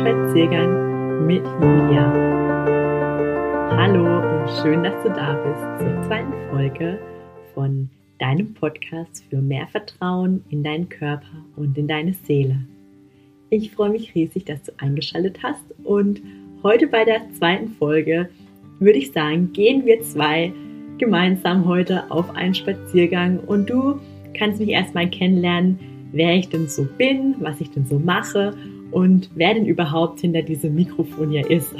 Spaziergang mit Julia. Hallo und schön, dass du da bist zur zweiten Folge von deinem Podcast für mehr Vertrauen in deinen Körper und in deine Seele. Ich freue mich riesig, dass du eingeschaltet hast und heute bei der zweiten Folge würde ich sagen, gehen wir zwei gemeinsam heute auf einen Spaziergang und du kannst mich erstmal kennenlernen, wer ich denn so bin, was ich denn so mache und wer denn überhaupt hinter diesem Mikrofon hier ist.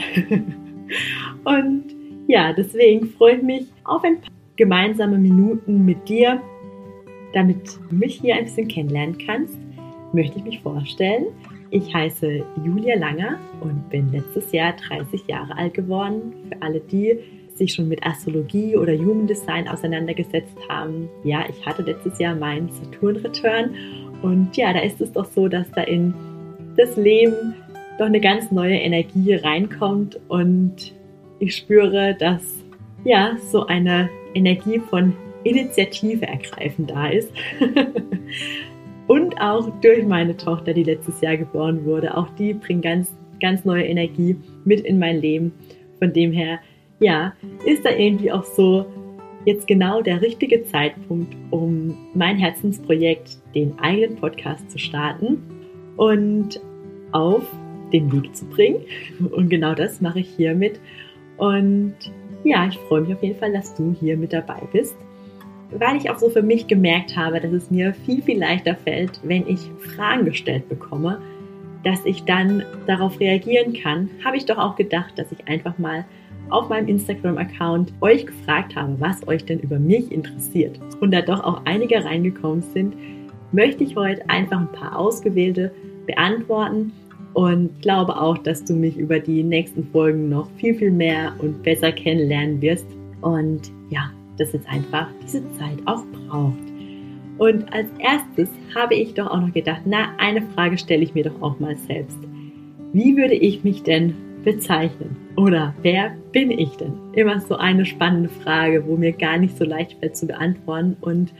und ja, deswegen freue ich mich auf ein paar gemeinsame Minuten mit dir, damit du mich hier ein bisschen kennenlernen kannst, möchte ich mich vorstellen. Ich heiße Julia Langer und bin letztes Jahr 30 Jahre alt geworden. Für alle die, sich schon mit Astrologie oder Human Design auseinandergesetzt haben. Ja, ich hatte letztes Jahr meinen Saturn-Return und ja, da ist es doch so, dass da in das Leben doch eine ganz neue Energie reinkommt und ich spüre, dass ja so eine Energie von Initiative ergreifen da ist. und auch durch meine Tochter, die letztes Jahr geboren wurde, auch die bringt ganz, ganz neue Energie mit in mein Leben. Von dem her, ja, ist da irgendwie auch so jetzt genau der richtige Zeitpunkt, um mein Herzensprojekt, den eigenen Podcast zu starten und auf den Weg zu bringen. Und genau das mache ich hiermit. Und ja, ich freue mich auf jeden Fall, dass du hier mit dabei bist, weil ich auch so für mich gemerkt habe, dass es mir viel, viel leichter fällt, wenn ich Fragen gestellt bekomme, dass ich dann darauf reagieren kann, habe ich doch auch gedacht, dass ich einfach mal auf meinem Instagram-Account euch gefragt habe, was euch denn über mich interessiert. Und da doch auch einige reingekommen sind, möchte ich heute einfach ein paar ausgewählte beantworten und glaube auch, dass du mich über die nächsten Folgen noch viel, viel mehr und besser kennenlernen wirst. Und ja, dass jetzt einfach diese Zeit auch braucht. Und als erstes habe ich doch auch noch gedacht, na, eine Frage stelle ich mir doch auch mal selbst. Wie würde ich mich denn bezeichnen? Oder wer bin ich denn? Immer so eine spannende Frage, wo mir gar nicht so leicht fällt zu beantworten. Und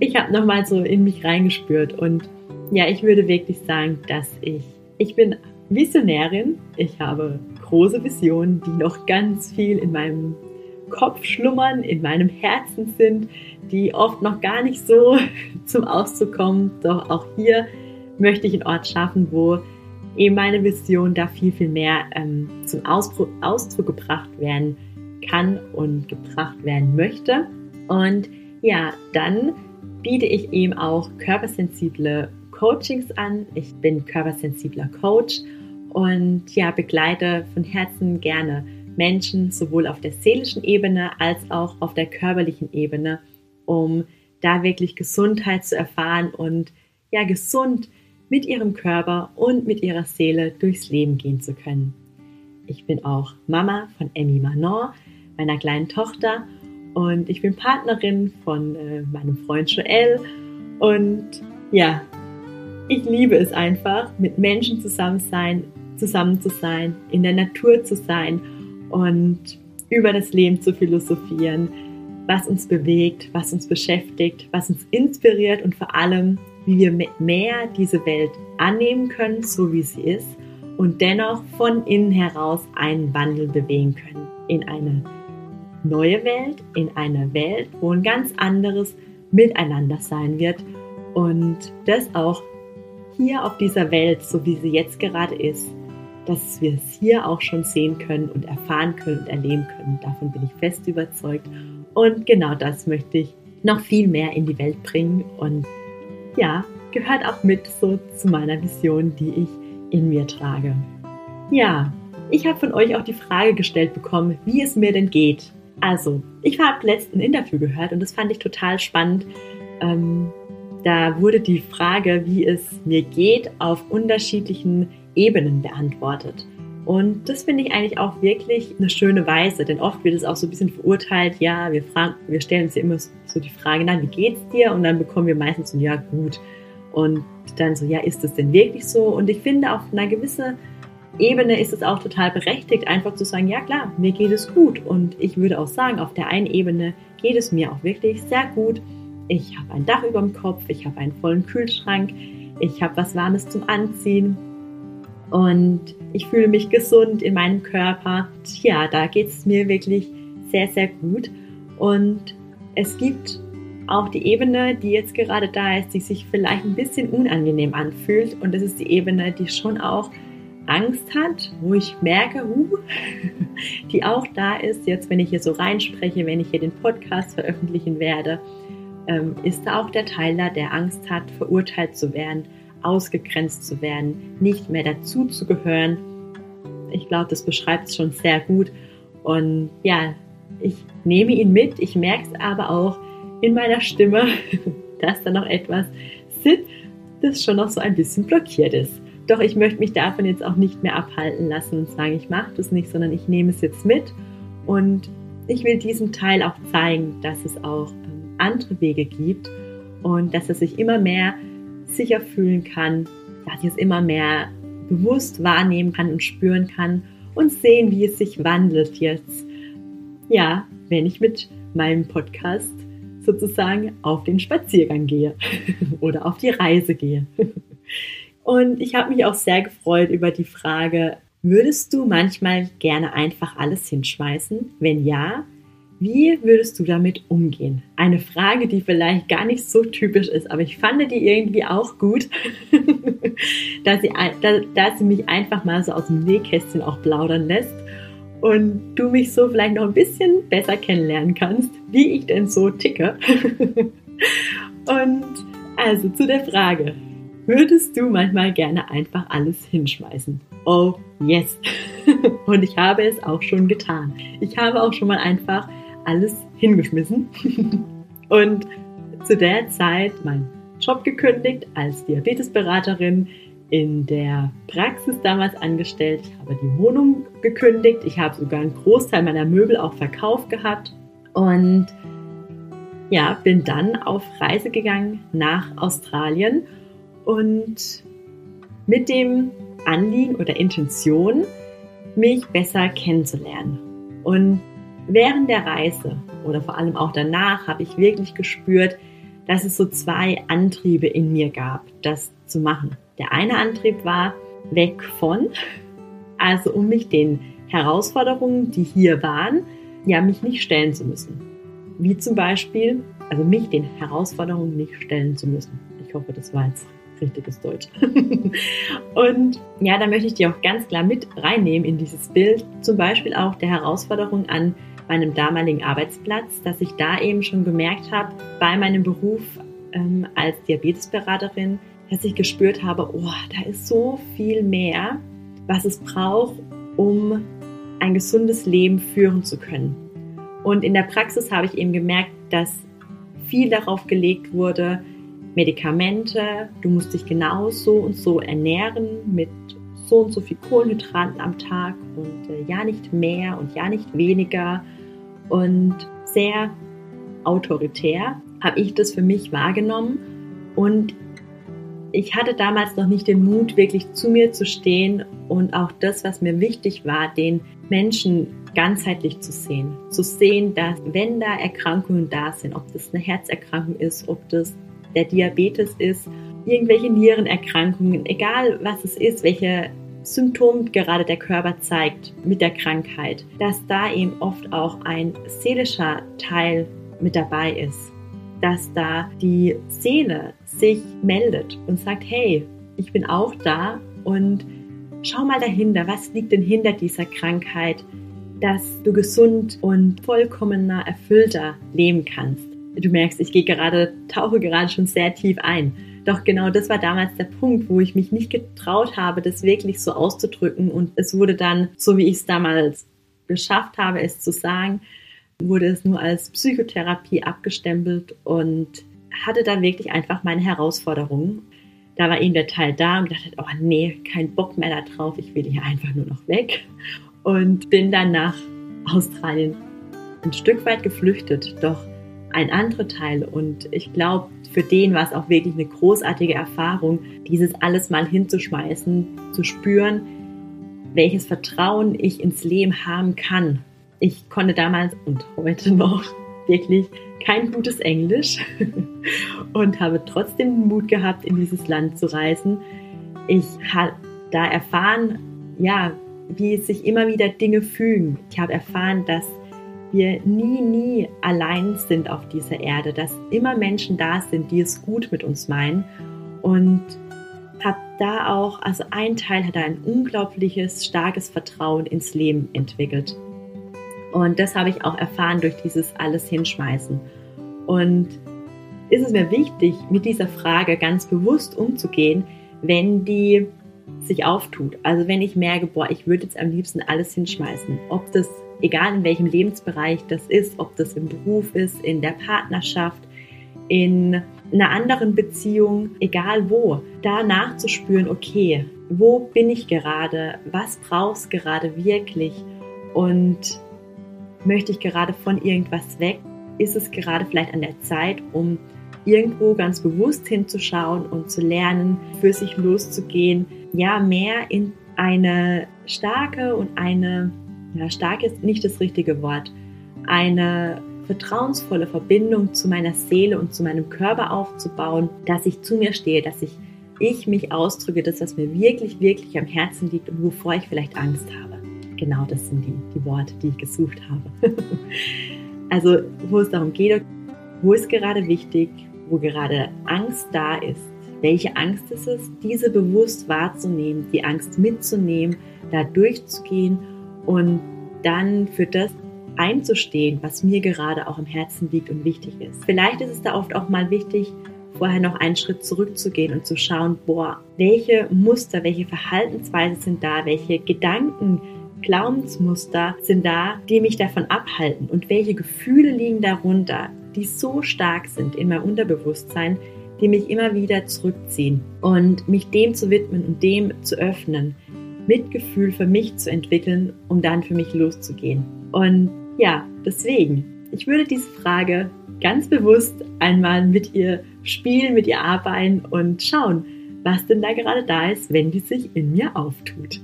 ich habe nochmal so in mich reingespürt. Und ja, ich würde wirklich sagen, dass ich, ich bin Visionärin. Ich habe große Visionen, die noch ganz viel in meinem Kopf schlummern, in meinem Herzen sind, die oft noch gar nicht so zum Ausdruck kommen. Doch auch hier möchte ich einen Ort schaffen, wo eben meine Vision da viel, viel mehr ähm, zum Ausdruck, Ausdruck gebracht werden kann und gebracht werden möchte. Und ja, dann biete ich eben auch körpersensible Coachings an. Ich bin körpersensibler Coach und ja, begleite von Herzen gerne Menschen sowohl auf der seelischen Ebene als auch auf der körperlichen Ebene, um da wirklich Gesundheit zu erfahren und ja, gesund mit ihrem Körper und mit ihrer Seele durchs Leben gehen zu können. Ich bin auch Mama von Emmy Manon, meiner kleinen Tochter, und ich bin Partnerin von äh, meinem Freund Joel. Und ja, ich liebe es einfach, mit Menschen zusammen sein, zusammen zu sein, in der Natur zu sein und über das Leben zu philosophieren, was uns bewegt, was uns beschäftigt, was uns inspiriert und vor allem, wie wir mehr diese Welt annehmen können, so wie sie ist, und dennoch von innen heraus einen Wandel bewegen können in eine neue Welt, in eine Welt, wo ein ganz anderes Miteinander sein wird und das auch hier auf dieser Welt, so wie sie jetzt gerade ist, dass wir es hier auch schon sehen können und erfahren können und erleben können. Davon bin ich fest überzeugt. Und genau das möchte ich noch viel mehr in die Welt bringen und ja, gehört auch mit so zu meiner Vision, die ich in mir trage. Ja, ich habe von euch auch die Frage gestellt bekommen, wie es mir denn geht. Also, ich habe letzten Interview gehört und das fand ich total spannend. Ähm, da wurde die Frage, wie es mir geht, auf unterschiedlichen Ebenen beantwortet. Und das finde ich eigentlich auch wirklich eine schöne Weise, denn oft wird es auch so ein bisschen verurteilt, ja, wir, fragen, wir stellen uns ja immer so die Frage, na, wie geht's dir? Und dann bekommen wir meistens so, ja, gut. Und dann so, ja, ist es denn wirklich so? Und ich finde, auf einer gewissen Ebene ist es auch total berechtigt, einfach zu sagen, ja klar, mir geht es gut. Und ich würde auch sagen, auf der einen Ebene geht es mir auch wirklich sehr gut. Ich habe ein Dach über dem Kopf, ich habe einen vollen Kühlschrank, ich habe was Warmes zum Anziehen, und ich fühle mich gesund in meinem Körper. Ja, da geht es mir wirklich sehr, sehr gut. Und es gibt auch die Ebene, die jetzt gerade da ist, die sich vielleicht ein bisschen unangenehm anfühlt. Und das ist die Ebene, die schon auch Angst hat, wo ich merke, uh, die auch da ist, jetzt wenn ich hier so reinspreche, wenn ich hier den Podcast veröffentlichen werde, ähm, ist da auch der Teil da, der Angst hat, verurteilt zu werden, ausgegrenzt zu werden, nicht mehr dazu zu gehören. Ich glaube, das beschreibt es schon sehr gut. Und ja, ich nehme ihn mit, ich merke es aber auch in meiner Stimme, dass da noch etwas sitzt, das schon noch so ein bisschen blockiert ist. Doch ich möchte mich davon jetzt auch nicht mehr abhalten lassen und sagen, ich mache das nicht, sondern ich nehme es jetzt mit und ich will diesem Teil auch zeigen, dass es auch andere Wege gibt und dass er sich immer mehr sicher fühlen kann, dass ich es immer mehr bewusst wahrnehmen kann und spüren kann und sehen, wie es sich wandelt jetzt. Ja, wenn ich mit meinem Podcast sozusagen auf den Spaziergang gehe oder auf die Reise gehe. Und ich habe mich auch sehr gefreut über die Frage, würdest du manchmal gerne einfach alles hinschmeißen? Wenn ja, wie würdest du damit umgehen? Eine Frage, die vielleicht gar nicht so typisch ist, aber ich fand die irgendwie auch gut, dass, sie, dass sie mich einfach mal so aus dem Nähkästchen auch plaudern lässt und du mich so vielleicht noch ein bisschen besser kennenlernen kannst, wie ich denn so ticke. und also zu der Frage, würdest du manchmal gerne einfach alles hinschmeißen? Oh yes. und ich habe es auch schon getan. Ich habe auch schon mal einfach alles hingeschmissen und zu der Zeit meinen Job gekündigt als Diabetesberaterin, in der Praxis damals angestellt. Ich habe die Wohnung gekündigt. Ich habe sogar einen Großteil meiner Möbel auch verkauft gehabt und ja, bin dann auf Reise gegangen nach Australien und mit dem Anliegen oder Intention, mich besser kennenzulernen. Und während der Reise oder vor allem auch danach habe ich wirklich gespürt, dass es so zwei Antriebe in mir gab, das zu machen. Der eine Antrieb war weg von, also um mich den Herausforderungen, die hier waren, ja, mich nicht stellen zu müssen. Wie zum Beispiel, also mich den Herausforderungen nicht stellen zu müssen. Ich hoffe, das war jetzt richtiges Deutsch. und ja, da möchte ich dir auch ganz klar mit reinnehmen in dieses Bild. Zum Beispiel auch der Herausforderung an meinem damaligen Arbeitsplatz, dass ich da eben schon gemerkt habe, bei meinem Beruf ähm, als Diabetesberaterin, dass ich gespürt habe, oh, da ist so viel mehr, was es braucht, um ein gesundes Leben führen zu können. Und in der Praxis habe ich eben gemerkt, dass viel darauf gelegt wurde, Medikamente, du musst dich genau so und so ernähren mit so und so viel Kohlenhydraten am Tag und äh, ja nicht mehr und ja nicht weniger und sehr autoritär habe ich das für mich wahrgenommen und ich hatte damals noch nicht den Mut, wirklich zu mir zu stehen und auch das, was mir wichtig war, den Menschen ganzheitlich zu sehen. Zu sehen, dass wenn da Erkrankungen da sind, ob das eine Herzerkrankung ist, ob das der Diabetes ist, irgendwelche Nierenerkrankungen, egal was es ist, welche Symptome gerade der Körper zeigt mit der Krankheit, dass da eben oft auch ein seelischer Teil mit dabei ist dass da die Seele sich meldet und sagt, hey, ich bin auch da und schau mal dahinter, was liegt denn hinter dieser Krankheit, dass du gesund und vollkommener, erfüllter leben kannst. Du merkst, ich gehe gerade, tauche gerade schon sehr tief ein. Doch genau das war damals der Punkt, wo ich mich nicht getraut habe, das wirklich so auszudrücken. Und es wurde dann, so wie ich es damals geschafft habe, es zu sagen, wurde es nur als Psychotherapie abgestempelt und hatte dann wirklich einfach meine Herausforderungen. Da war eben der Teil da und dachte, oh nee, kein Bock mehr da drauf, ich will hier einfach nur noch weg. Und bin dann nach Australien ein Stück weit geflüchtet, doch ein anderer Teil. Und ich glaube, für den war es auch wirklich eine großartige Erfahrung, dieses alles mal hinzuschmeißen, zu spüren, welches Vertrauen ich ins Leben haben kann ich konnte damals und heute noch wirklich kein gutes Englisch und habe trotzdem Mut gehabt, in dieses Land zu reisen. Ich da erfahren, ja, wie sich immer wieder Dinge fügen. Ich habe erfahren, dass wir nie, nie allein sind auf dieser Erde, dass immer Menschen da sind, die es gut mit uns meinen. Und habe da auch, also ein Teil hat ein unglaubliches, starkes Vertrauen ins Leben entwickelt. Und das habe ich auch erfahren durch dieses alles hinschmeißen. Und ist es mir wichtig, mit dieser Frage ganz bewusst umzugehen, wenn die sich auftut. Also wenn ich merke, boah, ich würde jetzt am liebsten alles hinschmeißen. Ob das, egal in welchem Lebensbereich das ist, ob das im Beruf ist, in der Partnerschaft, in einer anderen Beziehung, egal wo, da nachzuspüren, okay, wo bin ich gerade, was brauchst gerade wirklich? Und möchte ich gerade von irgendwas weg? Ist es gerade vielleicht an der Zeit, um irgendwo ganz bewusst hinzuschauen und zu lernen, für sich loszugehen, ja, mehr in eine starke und eine, ja, stark ist nicht das richtige Wort, eine vertrauensvolle Verbindung zu meiner Seele und zu meinem Körper aufzubauen, dass ich zu mir stehe, dass ich, ich mich ausdrücke, das, was mir wirklich, wirklich am Herzen liegt und wovor ich vielleicht Angst habe. Genau das sind die, die Worte, die ich gesucht habe. also, wo es darum geht, wo ist gerade wichtig, wo gerade Angst da ist, welche Angst ist es, diese bewusst wahrzunehmen, die Angst mitzunehmen, da durchzugehen und dann für das einzustehen, was mir gerade auch im Herzen liegt und wichtig ist. Vielleicht ist es da oft auch mal wichtig, vorher noch einen Schritt zurückzugehen und zu schauen, boah, welche Muster, welche Verhaltensweisen sind da, welche Gedanken, Glaubensmuster sind da, die mich davon abhalten und welche Gefühle liegen darunter, die so stark sind in meinem Unterbewusstsein, die mich immer wieder zurückziehen und mich dem zu widmen und dem zu öffnen, Mitgefühl für mich zu entwickeln, um dann für mich loszugehen. Und ja, deswegen, ich würde diese Frage ganz bewusst einmal mit ihr spielen, mit ihr arbeiten und schauen, was denn da gerade da ist, wenn die sich in mir auftut.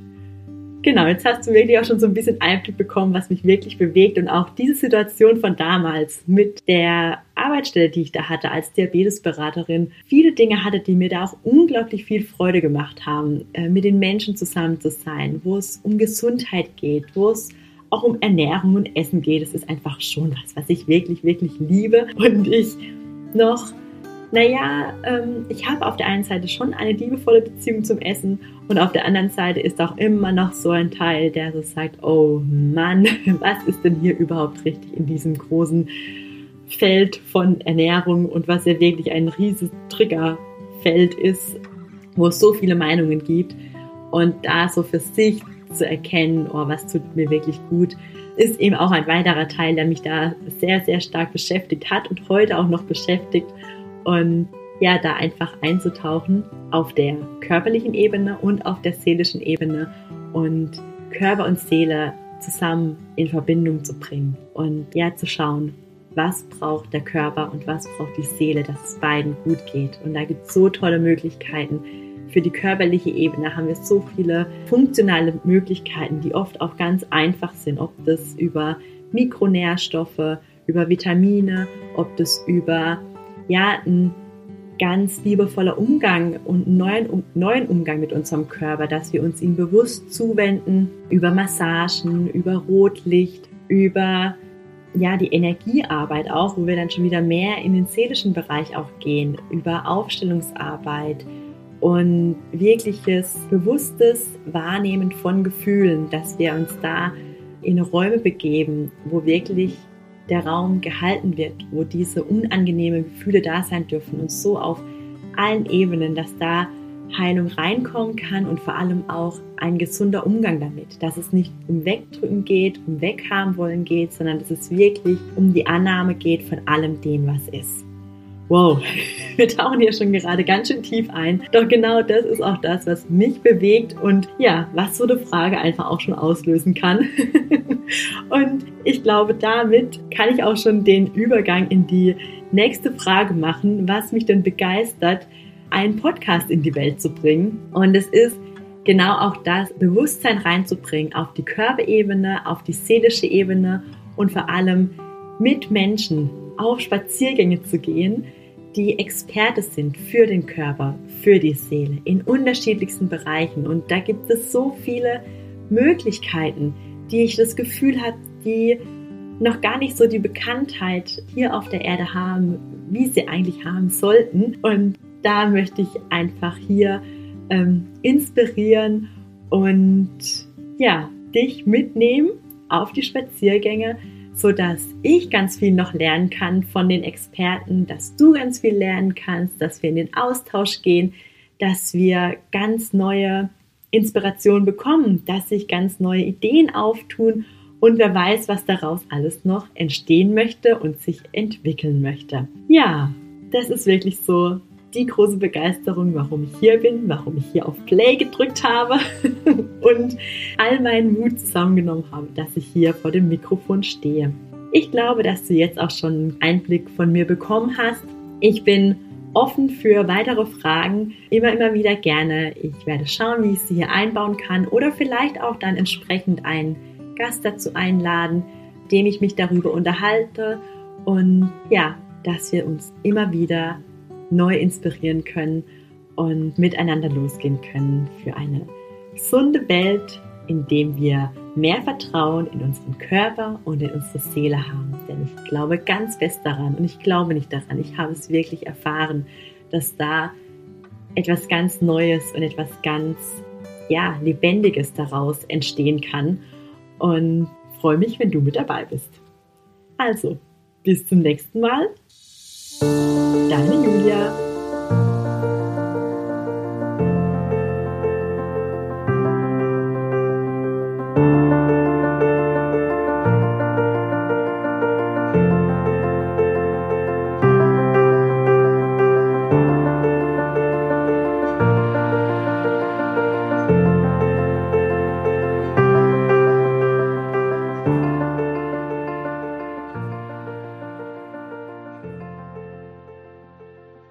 Genau, jetzt hast du wirklich auch schon so ein bisschen Einblick bekommen, was mich wirklich bewegt und auch diese Situation von damals mit der Arbeitsstelle, die ich da hatte als Diabetesberaterin, viele Dinge hatte, die mir da auch unglaublich viel Freude gemacht haben, äh, mit den Menschen zusammen zu sein, wo es um Gesundheit geht, wo es auch um Ernährung und Essen geht. Es ist einfach schon was, was ich wirklich, wirklich liebe und ich noch naja, ähm, ich habe auf der einen Seite schon eine liebevolle Beziehung zum Essen und auf der anderen Seite ist auch immer noch so ein Teil, der so sagt, oh Mann, was ist denn hier überhaupt richtig in diesem großen Feld von Ernährung und was ja wirklich ein riesiges Triggerfeld ist, wo es so viele Meinungen gibt. Und da so für sich zu erkennen, oh, was tut mir wirklich gut, ist eben auch ein weiterer Teil, der mich da sehr, sehr stark beschäftigt hat und heute auch noch beschäftigt und ja, da einfach einzutauchen auf der körperlichen Ebene und auf der seelischen Ebene und Körper und Seele zusammen in Verbindung zu bringen und ja zu schauen, was braucht der Körper und was braucht die Seele, dass es beiden gut geht. Und da gibt es so tolle Möglichkeiten. Für die körperliche Ebene haben wir so viele funktionale Möglichkeiten, die oft auch ganz einfach sind, ob das über Mikronährstoffe, über Vitamine, ob das über ja, ein ganz liebevoller Umgang und neuen, neuen Umgang mit unserem Körper, dass wir uns ihm bewusst zuwenden über Massagen, über Rotlicht, über ja, die Energiearbeit auch, wo wir dann schon wieder mehr in den seelischen Bereich auch gehen, über Aufstellungsarbeit und wirkliches bewusstes Wahrnehmen von Gefühlen, dass wir uns da in Räume begeben, wo wirklich der Raum gehalten wird, wo diese unangenehmen Gefühle da sein dürfen und so auf allen Ebenen, dass da Heilung reinkommen kann und vor allem auch ein gesunder Umgang damit, dass es nicht um Wegdrücken geht, um Weghaben wollen geht, sondern dass es wirklich um die Annahme geht von allem dem, was ist. Wow, wir tauchen hier schon gerade ganz schön tief ein. Doch genau das ist auch das, was mich bewegt und ja, was so eine Frage einfach auch schon auslösen kann. und ich glaube, damit kann ich auch schon den Übergang in die nächste Frage machen, was mich denn begeistert, einen Podcast in die Welt zu bringen. Und es ist genau auch das Bewusstsein reinzubringen auf die Körperebene, auf die seelische Ebene und vor allem mit Menschen auf Spaziergänge zu gehen, die Experte sind für den Körper, für die Seele in unterschiedlichsten Bereichen. Und da gibt es so viele Möglichkeiten, die ich das Gefühl habe, die noch gar nicht so die Bekanntheit hier auf der Erde haben, wie sie eigentlich haben sollten. Und da möchte ich einfach hier ähm, inspirieren und ja, dich mitnehmen auf die Spaziergänge, so dass ich ganz viel noch lernen kann von den Experten, dass du ganz viel lernen kannst, dass wir in den Austausch gehen, dass wir ganz neue Inspirationen bekommen, dass sich ganz neue Ideen auftun und wer weiß, was daraus alles noch entstehen möchte und sich entwickeln möchte. Ja, das ist wirklich so die große Begeisterung, warum ich hier bin, warum ich hier auf Play gedrückt habe und all meinen Mut zusammengenommen habe, dass ich hier vor dem Mikrofon stehe. Ich glaube, dass du jetzt auch schon einen Einblick von mir bekommen hast. Ich bin offen für weitere Fragen, immer, immer wieder gerne. Ich werde schauen, wie ich sie hier einbauen kann oder vielleicht auch dann entsprechend einen Gast dazu einladen, dem ich mich darüber unterhalte und ja, dass wir uns immer wieder neu inspirieren können und miteinander losgehen können für eine gesunde Welt, in dem wir mehr Vertrauen in unseren Körper und in unsere Seele haben. Denn ich glaube ganz fest daran und ich glaube nicht daran, ich habe es wirklich erfahren, dass da etwas ganz Neues und etwas ganz ja, Lebendiges daraus entstehen kann und freue mich, wenn du mit dabei bist. Also, bis zum nächsten Mal. Deine Julia.